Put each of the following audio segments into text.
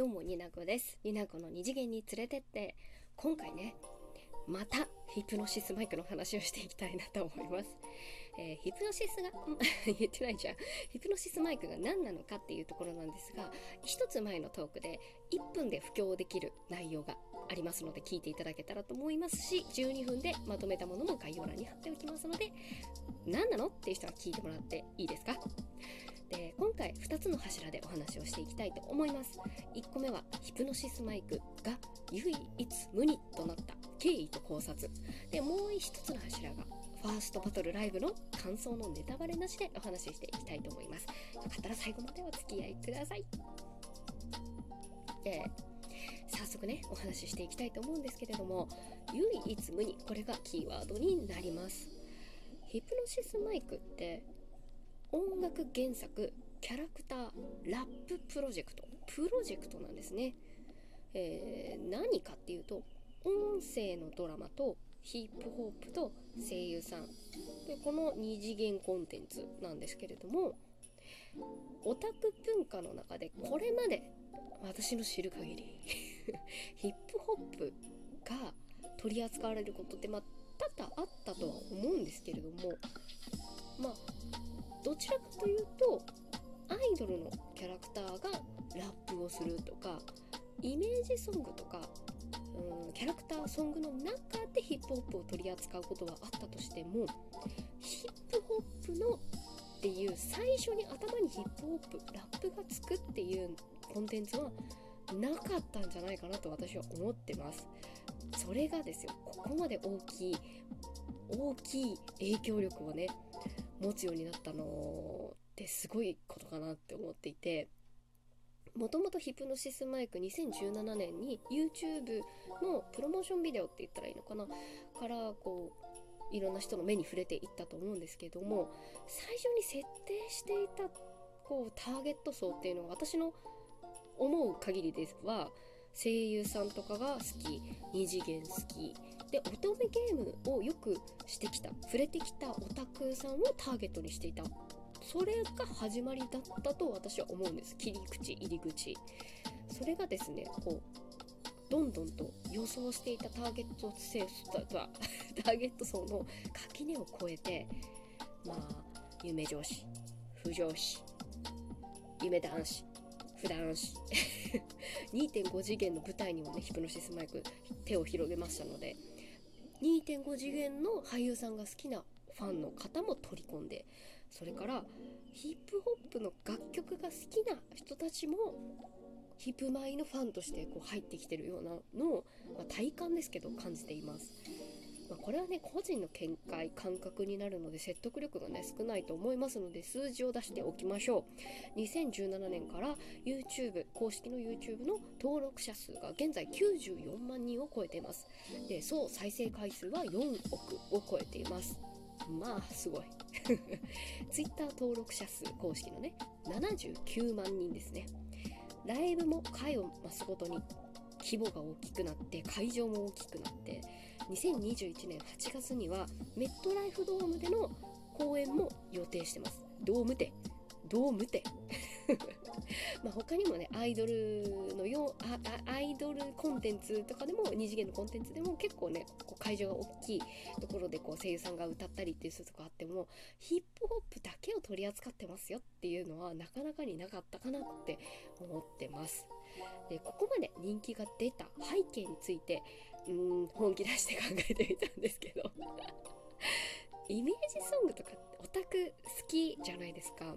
どうもになこです。になこの二次元に連れてって。今回ねまたヒプノシスマイクの話をしていきたいなと思います、えー、ヒプノシスが 言ってないじゃん。ヒプノシスマイクが何なのかっていうところなんですが一つ前のトークで1分で布教できる内容がありますので聞いていただけたらと思いますし12分でまとめたものも概要欄に貼っておきますので何なのっていう人は聞いてもらっていいですか？で今回2つの柱でお話をしていきたいと思います。1個目はヒプノシスマイクが唯一無二となった経緯と考察。でもう1つの柱がファーストバトルライブの感想のネタバレなしでお話ししていきたいと思います。よかったら最後までお付き合いください。え、早速ねお話ししていきたいと思うんですけれども唯一無二これがキーワードになります。ヒプノシスマイクって音楽原作キャラクターラッププロジェクト。プロジェクトなんですね、えー、何かっていうと音声のドラマとヒップホップと声優さん。でこの2次元コンテンツなんですけれどもオタク文化の中でこれまで私の知る限り ヒップホップが取り扱われることってまあ多々あったとは思うんですけれどもまあどちらかというとアイドルのキャラクターがラップをするとかイメージソングとかうんキャラクターソングの中でヒップホップを取り扱うことはあったとしてもヒップホップのっていう最初に頭にヒップホップラップがつくっていうコンテンツはなかったんじゃないかなと私は思ってます。それがですよここまで大きい大きい影響力をね持つようになったのってすごいことかなって思っていてもともとヒプノシスマイク2017年に YouTube のプロモーションビデオって言ったらいいのかなからこういろんな人の目に触れていったと思うんですけども最初に設定していたこうターゲット層っていうのは私の思う限りでは声優さんとかが好き二次元好き。で乙女ゲームをよくしてきた触れてきたオタクさんをターゲットにしていた。それが始まりだったと私は思うんです。切り口入り口。それがですねこうどんどんと予想していたターゲット性 ターゲット層の垣根を越えてまあ夢上司不上司夢男子普段2.5 次元の舞台にもねヒプノシスマイク手を広げましたので2.5次元の俳優さんが好きなファンの方も取り込んでそれからヒップホップの楽曲が好きな人たちもヒップマイのファンとしてこう入ってきてるようなのを、まあ、体感ですけど感じています。まあ、これはね個人の見解感覚になるので説得力がね少ないと思いますので数字を出しておきましょう。2017年から YouTube 公式の YouTube の登録者数が現在94万人を超えています。で総再生回数は4億を超えています。まあすごい。Twitter 登録者数公式のね79万人ですね。ライブも回を増すごとに規模が大きくなって会場も大きくなって2021年8月にはメットライフドームでの公演も予定してます。ドームでドームで まあ他にもねアイドルのようアイドルコンテンツとかでも二次元のコンテンツでも結構ねこう会場が大きいところでこう声優さんが歌ったりっていうとこあってもヒップホップだけを取り扱ってますよっていうのはなかなかになかったかなって思ってます。でここまで人気が出た背景についてうん本気出して考えてみたんですけど。イメージソングとかオタク好きじゃないですか。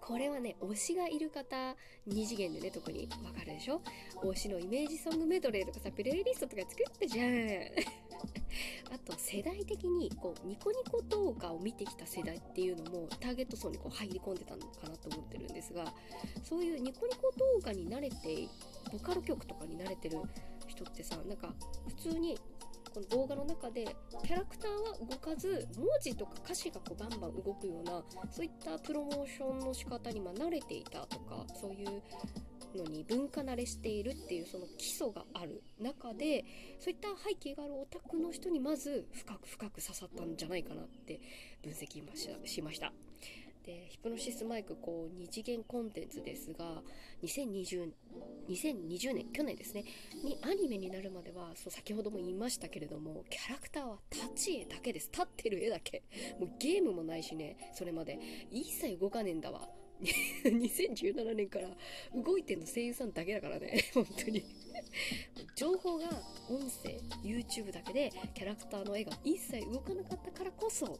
これはね推しがいる方2次元でね特にわかるでしょ？推しのイメージソングメドレーとかさプレイリストとか作ったじゃん。あと世代的にこうニコニコ動画を見てきた世代っていうのもターゲット層にこう入り込んでたのかなと思ってるんですがそういうニコニコ動画に慣れてボカロ曲とかに慣れてる人ってさなんか普通にこの動画の中でキャラクターは動かず文字とか歌詞がこうバンバン動くようなそういったプロモーションの仕方にま慣れていたとかそういうのに文化慣れしているっていうその基礎がある中でそういった背景があるオタクの人にまず深く深く刺さったんじゃないかなって分析しました。でヒプノシスマイクこう二次元コンテンツですが2020 2020年去年ですねにアニメになるまではそう先ほども言いましたけれどもキャラクターは立ち絵だけです。立ってる絵だけ。もうゲームもないしねそれまで。一切動かねえんだわ。2017年から動いてんの声優さんだけだからね。本当に。情報が音声 YouTube だけでキャラクターの絵が一切動かなかったからこそ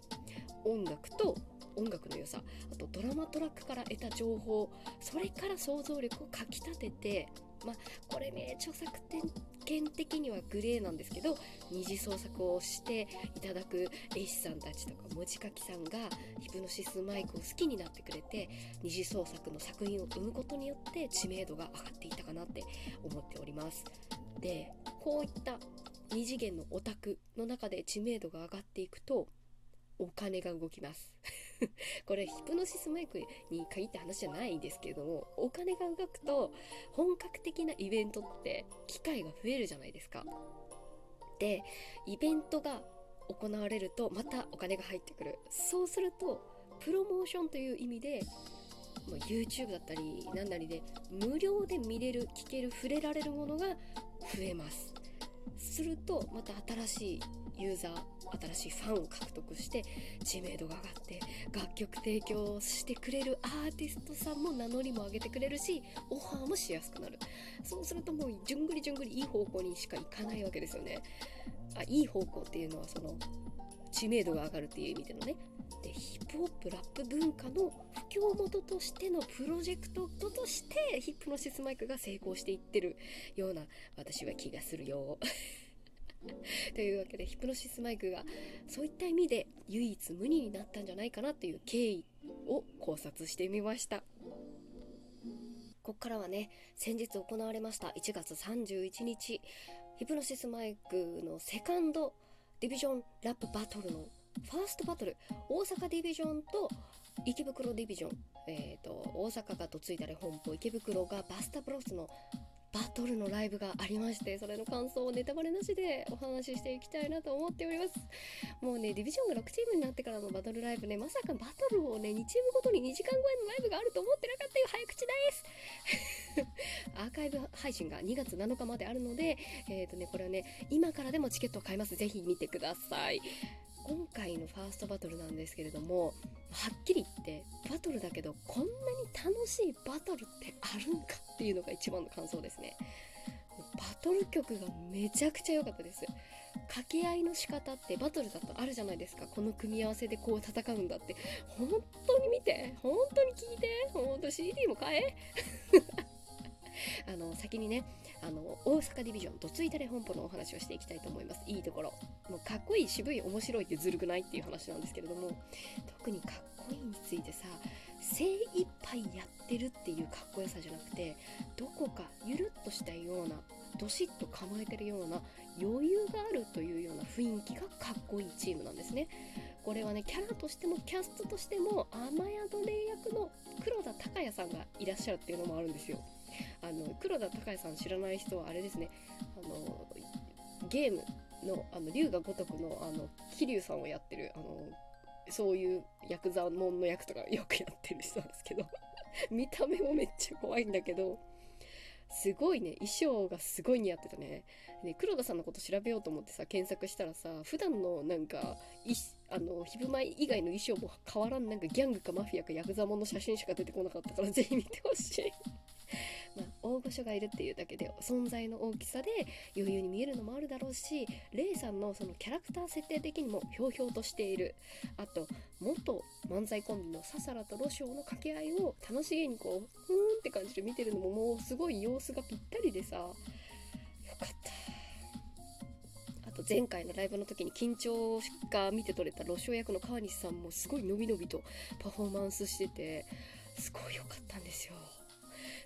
音楽と音楽の良さあとドラマトラックから得た情報それから想像力をかきたててまあこれね著作権的にはグレーなんですけど二次創作をしていただく絵師さんたちとか文字書きさんがヒプノシスマイクを好きになってくれて二次創作の作品を生むことによって知名度が上がっていたかなって思っております。でこういった二次元のオタクの中で知名度が上がっていくとお金が動きます。これヒプノシスマイクに限った話じゃないですけれどもお金が動くと本格的なイベントって機会が増えるじゃないですか。でイベントが行われるとまたお金が入ってくる。そうするとプロモーションという意味で YouTube だったり何なりで無料で見れる聞ける触れられるものが増えます。するとまた新しいユーザー新しいファンを獲得して知名度が上がって楽曲提供してくれるアーティストさんも名乗りも上げてくれるしオファーもしやすくなる。そうするともうじゅんぐりじゅんぐりいい方向にしか行かないわけですよね。あいい方向っていうのはその知名度が上がるっていう意味でのね。でヒップホップラップ文化の布教元としてのプロジェクトとしてヒップノシスマイクが成功していってるような私は気がするよ。というわけでヒプノシスマイクがそういった意味で唯一無二になったんじゃないかなっていう経緯を考察してみました。ここからはね先日行われました1月31日ヒプノシスマイクのセカンドディビジョンラップバトルのファーストバトル大阪ディビジョンと池袋ディビジョン、えーと、大阪がどついたれ本舗池袋がバスタブロスのバトルのライブがありましてそれの感想をネタバレなしでお話ししていきたいなと思っております。もうねディビジョンが6チームになってからのバトルライブねまさかバトルをね2チームごとに2時間超えのライブがあると思ってなかったよ。早口です。アーカイブ配信が2月7日まであるのでえっ、ー、とねこれはね今からでもチケットを買います。ぜひ見てください。今回のファーストバトルなんですけれどもはっきり言ってバトルだけどこんなに楽しいバトルってあるんかっていうのが一番の感想ですね。バトル曲がめちゃくちゃ良かったです。掛け合いの仕方ってバトルだとあるじゃないですか。この組み合わせでこう戦うんだって。本当に見て本当に聞いて本当 CD も買え。あの先にねあの大阪ディビジョンどついたれ本舗のお話をしていきたいと思います。いいところ。もうかっこいい渋い面白いってずるくないっていう話なんですけれども特にかっこいいについてさ精一杯やってるっていうかっこよさじゃなくてどこかゆるっとしたようなどしっと構えてるような余裕があるというような雰囲気がかっこいいチームなんですね。これはねキャラとしてもキャストとしても雨宿霊役の黒田孝也さんがいらっしゃるっていうのもあるんですよ。あの黒田孝也さん知らない人はあれですね。あのゲームのあの龍が如くのあの桐生さんをやってるあのそういうヤクザモンの役とかよくやってる人なんですけど。見た目もめっちゃ怖いんだけど。すごいね。衣装がすごい似合ってたね。ね黒田さんのこと調べようと思ってさ検索したらさ普段のなんかいあのヒブマイ以外の衣装も変わらんなんかギャングかマフィアかヤクザモンの写真しか出てこなかったからぜひ見てほしい。まあ、大御所がいるっていうだけで存在の大きさで余裕に見えるのもあるだろうしレイさんのそのキャラクター設定的にもひょうひょうとしている。あと元漫才コンビのササラとロショウの掛け合いを楽しげにこうふーんって感じで見てるのももうすごい様子がぴったりでさ。よかった。あと前回のライブの時に緊張が見て取れたロショウ役の川西さんもすごいのびのびとパフォーマンスしててすごい良かったんですよ。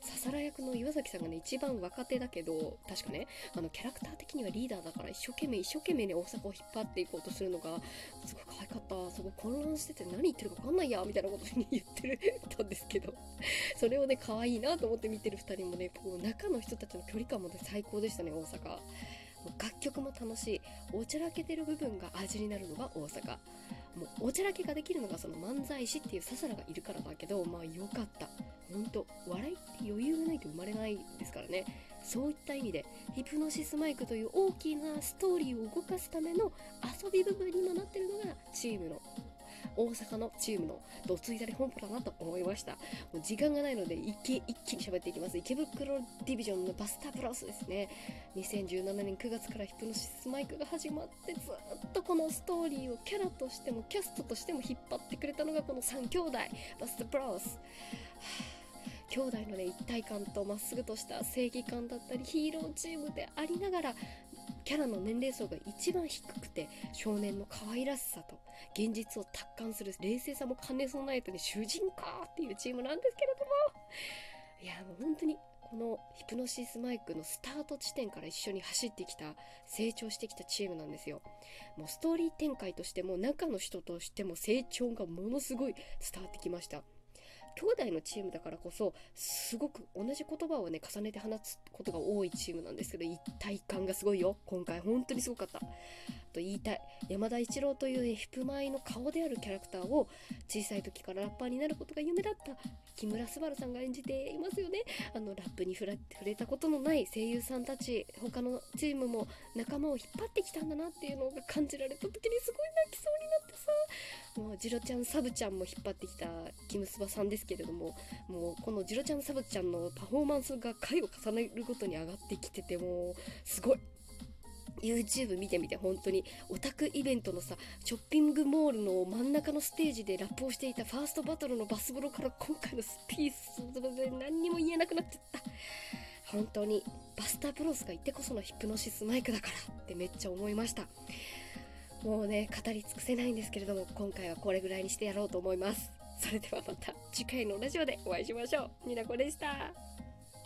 ささら役の岩崎さんがね、一番若手だけど、確かね、あの、キャラクター的にはリーダーだから、一生懸命、一生懸命ね、大阪を引っ張っていこうとするのが、すごい可愛かった。すごい混乱してて、何言ってるか分かんないや、みたいなことに言ってるたんですけど、それをね、可愛いなと思って見てる2人もね、こう、中の人たちの距離感もね、最高でしたね、大阪。楽曲も楽しいおちゃらけてる部分が味になるのが大阪もうおちゃらけができるのがその漫才師っていうささらがいるからだけどまあよかった。ほんと笑いって余裕がないと生まれないですからね。そういった意味でヒプノシスマイクという大きなストーリーを動かすための遊び部分にもなってるのがチームの大阪のチームのどついたり本舗だなと思いました。もう時間がないので一気一気に喋っていきます。池袋ディビジョンのバスタブロスですね。2017年9月からヒプノシスマイクが始まってずっとこのストーリーをキャラとしてもキャストとしても引っ張ってくれたのがこの3兄弟バスタブロス。兄弟のね一体感とまっすぐとした正義感だったりヒーローチームでありながらキャラの年齢層が一番低くて少年の可愛らしさと現実を達観する冷静さも兼ね備えてね主人公っていうチームなんですけれども。いやもう本当にこのヒプノシスマイクのスタート地点から一緒に走ってきた成長してきたチームなんですよ。もうストーリー展開としても中の人としても成長がものすごい伝わってきました。兄弟のチームだからこそすごく同じ言葉をね重ねて話すことが多いチームなんですけど一体感がすごいよ。今回本当にすごかった。と言いたい。山田一郎という、ね、ヒップマイの顔であるキャラクターを小さい時からラッパーになることが夢だった。木村昴さんが演じていますよね。あのラップに触れたことのない声優さんたち他のチームも仲間を引っ張ってきたんだなっていうのが感じられた時にすごい泣きそうになってさ。もうジロちゃんサブちゃんも引っ張ってきたキムスバさんですけれどももうこのジロちゃんサブちゃんのパフォーマンスが回を重ねるごとに上がってきててもうすごい。YouTube 見てみて本当にオタクイベントのさショッピングモールの真ん中のステージでラップをしていたファーストバトルのバス風呂から今回のスピース何にも言えなくなっちゃった本当にバスタープロスがいてこそのヒプノシスマイクだからってめっちゃ思いましたもうね語り尽くせないんですけれども今回はこれぐらいにしてやろうと思いますそれではまた次回のラジオでお会いしましょう。になこでした。